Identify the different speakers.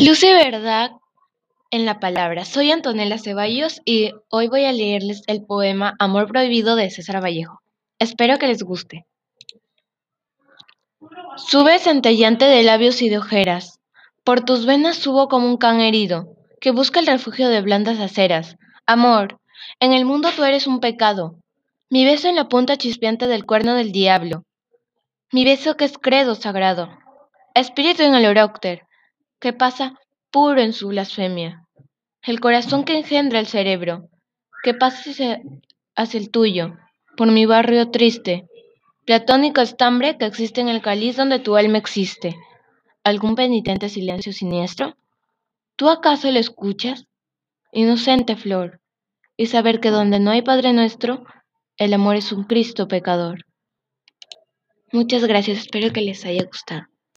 Speaker 1: Luz y verdad en la palabra. Soy Antonella Ceballos y hoy voy a leerles el poema Amor Prohibido de César Vallejo. Espero que les guste. Sube centellante de labios y de ojeras. Por tus venas subo como un can herido, que busca el refugio de blandas aceras. Amor, en el mundo tú eres un pecado. Mi beso en la punta chispeante del cuerno del diablo. Mi beso que es credo sagrado. Espíritu en el orócter, que pasa puro en su blasfemia. El corazón que engendra el cerebro, que pasa hacia el tuyo, por mi barrio triste. Platónico estambre que existe en el cáliz donde tu alma existe. ¿Algún penitente silencio siniestro? ¿Tú acaso lo escuchas? Inocente flor, y saber que donde no hay Padre nuestro, el amor es un Cristo pecador. Muchas gracias, espero que les haya gustado.